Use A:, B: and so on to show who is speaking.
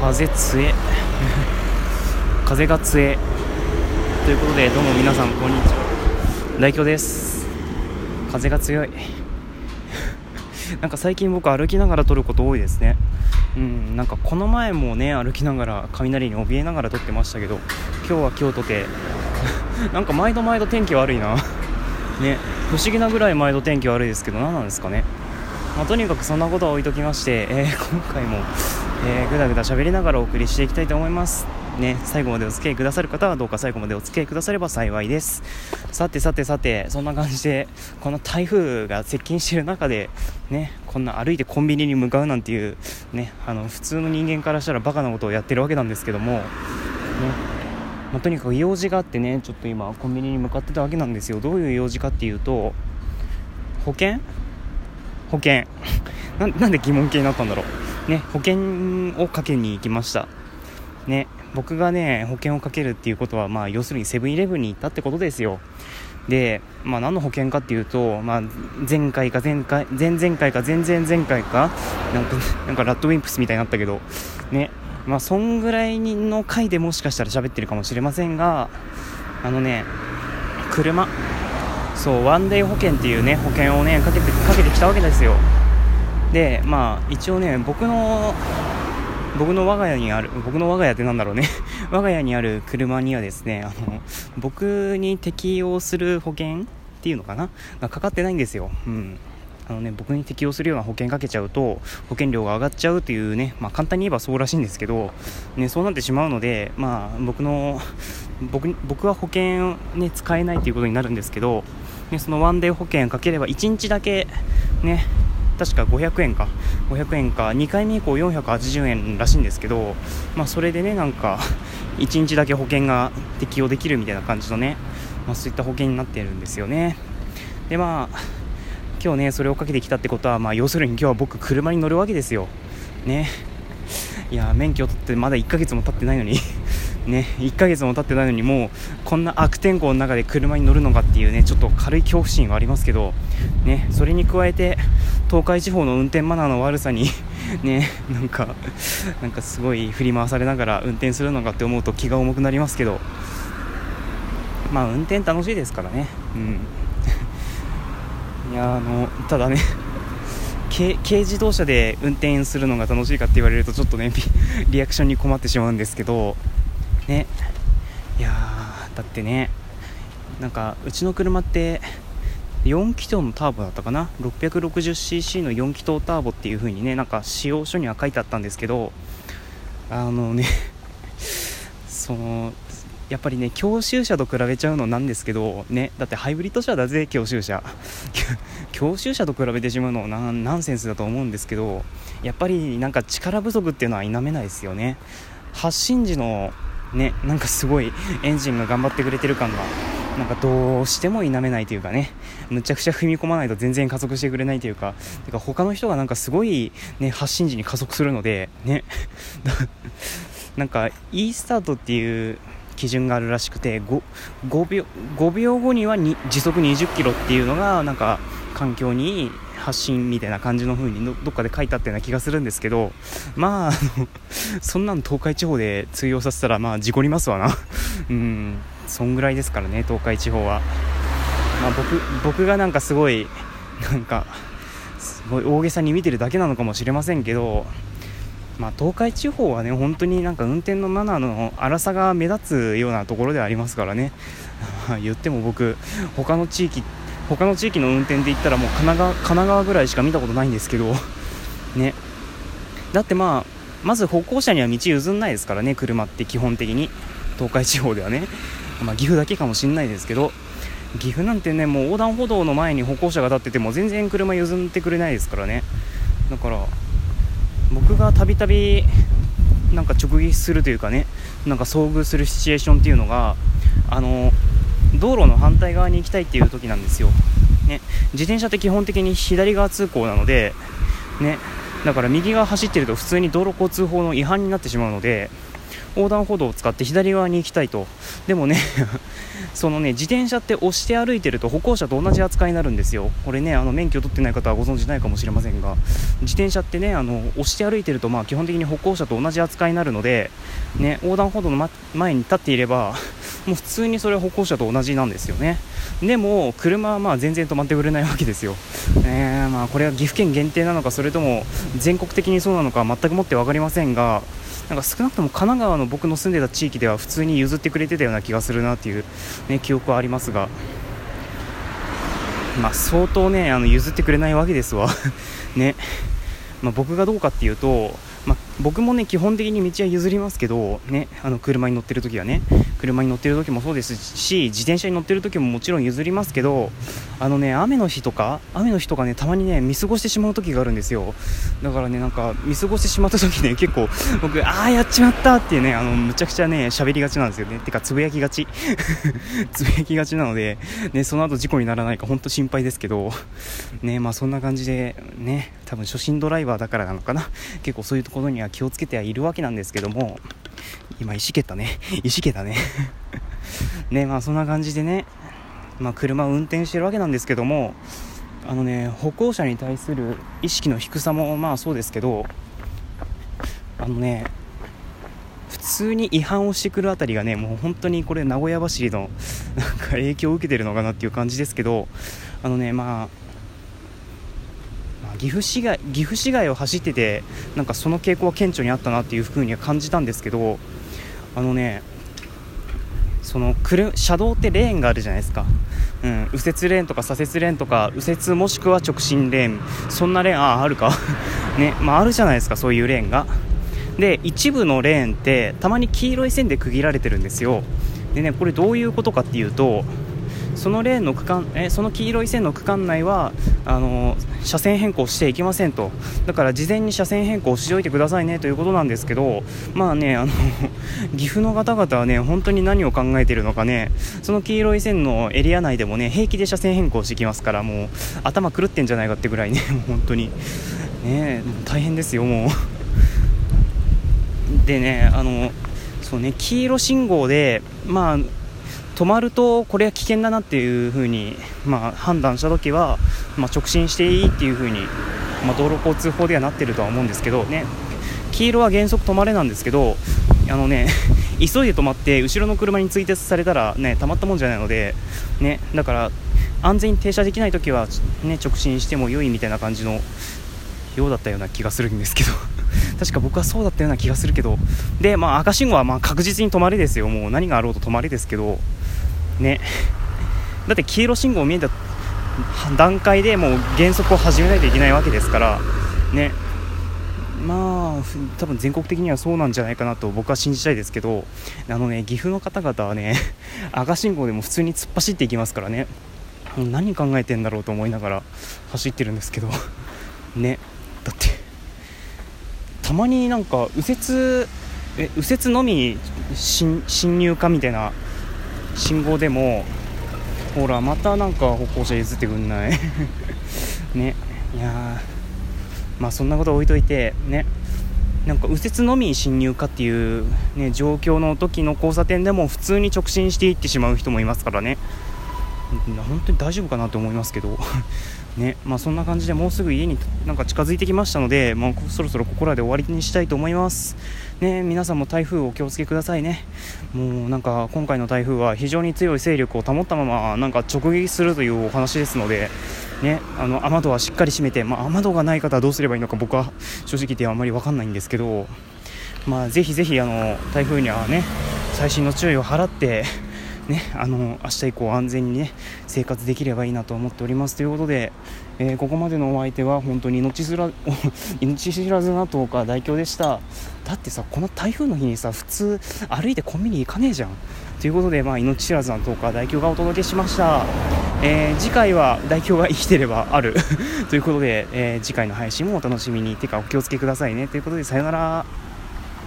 A: 風強え。風が強え。ということでどうも皆さんこんにちは。大京です。風が強い。なんか最近僕歩きながら撮ること多いですね。うんなんかこの前もね歩きながら雷に怯えながら撮ってましたけど今日は今日とて。なんか毎度毎度天気悪いな。ね不思議なぐらい毎度天気悪いですけど何なんですかね。まあ、とにかくそんなことは置いときまして、えー、今回も、えー、ぐだぐだ喋りながらお送りしていきたいと思います。ね、最後までお付き合いくださる方はどうか最後までお付き合いくだされば幸いです。さてさてさてそんな感じでこの台風が接近している中でねこんな歩いてコンビニに向かうなんていうねあの普通の人間からしたらバカなことをやってるわけなんですけどもねまあ、とにかく用事があってねちょっと今コンビニに向かってたわけなんですよ。どういう用事かっていうと保険？保険。なんで疑問形になったんだろう。ね保険をかけに行きました。ね僕がね保険をかけるっていうことはまあ要するにセブンイレブンに行ったってことですよ。で、まあ、何の保険かっていうと、まあ、前回か前回前々回か前々前回かなんかなんかラッドウィンプスみたいになったけどねまあそんぐらいの回でもしかしたら喋ってるかもしれませんがあのね車そうワンデー保険っていうね保険をねかけてかけてきたわけですよ。でまあ一応ね僕の僕の我が家にある僕の我が家ってなんだろうね。我が家にある車にはですねあの僕に適用する保険っていうのかな？がかかってないんですよ、うん、あのね、僕に適用するような保険かけちゃうと保険料が上がっちゃうというね、まあ、簡単に言えばそうらしいんですけど、ね、そうなってしまうので、まあ、僕の僕僕は保険を、ね、使えないということになるんですけど、ね、そのワンデー保険かければ1日だけ、ね、確か500円か。500円か。2回目以降480円らしいんですけど、まあ、それでねなんか 1日だけ保険が適用できるみたいな感じのね、まあ、そういった保険になってるんですよね。でまあ今日ねそれをかけてきたってことは、まあ、要するに今日は僕車に乗るわけですよ。ね。いや免許を取ってまだ1ヶ月も経ってないのに。ね、1ヶ月も経ってないのにもうこんな悪天候の中で車に乗るのかっていうねちょっと軽い恐怖心はありますけど、ね、それに加えて東海地方の運転マナーの悪さに ね、なんかなんかすごい振り回されながら運転するのかって思うと気が重くなりますけどまあ運転楽しいですからね。うん いやあのただね 軽自動車で運転するのが楽しいかって言われるとちょっとねリアクションに困ってしまうんですけどね。いやだってねなんかうちの車って4気筒のターボだったかな？660cc の4気筒ターボっていう風にねなんか使用書には書いてあったんですけどあのね そのやっぱりね教習車と比べちゃうのなんですけどねだってハイブリッド車だぜ教習車。教習車と比べてしまうのはナンセンスだと思うんですけどやっぱりなんか力不足っていうのは否めないですよね。発進時のねなんかすごいエンジンが頑張ってくれてる感がなんかどうしても否めないというかねむちゃくちゃ踏み込まないと全然加速してくれないというかてか他の人がなんかすごい、ね、発進時に加速するのでね なんか e スタートっていう基準があるらしくて 5, 5, 秒 ,5 秒後には時速20キロっていうのがなんか環境に発信みたいな感じの風にどっかで書いてあったような気がするんですけどまあ そんなの東海地方で通用させたらまあ事故りますわな。うん。そんぐらいですからね東海地方は、まあ僕、僕がなんかすごいなんかすごい大げさに見てるだけなのかもしれませんけどまあ、東海地方はね本当になんか運転のマナーの荒さが目立つようなところではありますからね。言っても僕他の地域他の地域の運転で言ったらもう神奈川神奈川ぐらいしか見たことないんですけどね。だってまあまず歩行者には道譲んないですからね車って基本的に。東海地方ではね、まあ、岐阜だけかもしんないですけど岐阜なんてねもう横断歩道の前に歩行者が立ってても全然車譲ってくれないですからね。だから僕がたびたびなんか直撃するというかねなんか遭遇するシチュエーションっていうのがあの道路の反対側に行きたいっていう時なんですよ、ね、自転車って基本的に左側通行なので、ね、だから右側走ってると普通に道路交通法の違反になってしまうので横断歩道を使って左側に行きたいと。でもね そのね自転車って押して歩いてると歩行者と同じ扱いになるんですよ。これねあの免許取ってない方はご存知ないかもしれませんが自転車ってねあの押して歩いてるとまあ基本的に歩行者と同じ扱いになるのでね。横断歩道の、ま、前に立っていればもう普通にそれは歩行者と同じなんですよね。でも車はまあ全然止まってくれないわけですよ、えー、まあこれは岐阜県限定なのかそれとも全国的にそうなのか全くもって分かりませんがなんか少なくとも神奈川の僕の住んでた地域では普通に譲ってくれてたような気がするなっていう、ね、記憶はありますが、まあ、相当ねあの譲ってくれないわけですわ。ね、まあ、僕がどうかっていうとまあ、僕もね基本的に道は譲りますけど、ね、あの車に乗ってる時はね。車に乗ってる時もそうですし自転車に乗ってる時ももちろん譲りますけどあのね雨の日とか雨の日とかねたまにね見過ごしてしまう時があるんですよ。だからねなんか見過ごしてしまった時ね結構僕ああやっちまったっていうねあのむちゃくちゃね喋りがちなんですよね。てかつぶやきがち。つぶやきがちなのでねその後事故にならないか本当心配ですけど。ねまあそんな感じでね多分初心ドライバーだからなのかな。結構そういうとことには気をつけてはいるわけなんですけども。今石蹴ったね。石蹴ったね。ねまあそんな感じでね。まあ、車を運転してるわけなんですけどもあのね歩行者に対する意識の低さもまあそうですけどあのね普通に違反をしてくるあたりがねもう本当にこれ名古屋走りのなんか影響を受けてるのかなっていう感じですけどあのねまあ岐阜市街岐阜市街を走っててなんかその傾向は顕著にあったなっていう風には感じたんですけどあのねその車道ってレーンがあるじゃないですか、うん、右折レーンとか左折レーンとか右折もしくは直進レーン。そんなレーンあああるか。ねまあ、あるじゃないですかそういうレーンが。で一部のレーンってたまに黄色い線で区切られてるんですよ。でねこれどういうことかっていうとそのレーンの区間えその黄色い線の区間内はあの車線変更していけませんと。だから事前に車線変更しておいてくださいねということなんですけどまあねあの 岐阜の方々はね本当に何を考えているのかねその黄色い線のエリア内でもね平気で車線変更してきますからもう頭狂ってんじゃないかってぐらいね 本当に。ね大変ですよもう。でねあのそうね黄色信号でまあ止まるとこれは危険だなっていう風にまあ、判断した時は、まあ、直進していいっていう風にまあ、道路交通法ではなってるとは思うんですけどね。黄色は原則止まれなんですけどあのね 急いで止まって後ろの車に追突されたらねたまったもんじゃないのでね。だから安全に停車できない時はね直進しても良いみたいな感じのようだったような気がするんですけど。確か僕はそうだったような気がするけど。でまあ赤信号はまあ確実に止まりですよ。もう何があろうと止まりですけど。ね。だって黄色信号見えた段階でもう減速を始めないといけないわけですからね。まあ多分全国的にはそうなんじゃないかなと僕は信じたいですけどあのね岐阜の方々はね 赤信号でも普通に突っ走っていきますからね。何考えてんだろうと思いながら走ってるんですけどね。だってたまになんか右折え右折のみ進入かみたいな信号でもほらまたなんか歩行者譲ってくんない？ね。いやまあそんなこと置いといてね。なんか右折のみ進入かっていう、ね、状況の時の交差点でも普通に直進していってしまう人もいますからね。本当に大丈夫かなと思いますけど ねまあ、そんな感じでもうすぐ家になんか近づいてきましたので、まあ、そろそろここらで終わりにしたいと思います。ね、皆さんも台風お気をつけくださいね。もうなんか今回の台風は非常に強い勢力を保ったままなんか直撃するというお話ですので、ね、あの雨戸はしっかり閉めて、まあ、雨戸がない方はどうすればいいのか僕は正直言ってあまり分かんないんですけど、まあ、ぜひぜひあの台風にはね細心の注意を払ってね、あの明日以降安全にね生活できればいいなと思っておりますということで、えー、ここまでのお相手は本当に命知ら 命知らずな10日代表でした。だってさこの台風の日にさ普通歩いてコンビニ行かねえじゃん。ということで、まあ、命知らずな10日代表がお届けしました、えー、次回は代表が生きてればある。ということで、えー、次回の配信もお楽しみに。てかお気をつけくださいね。ということでさよなら。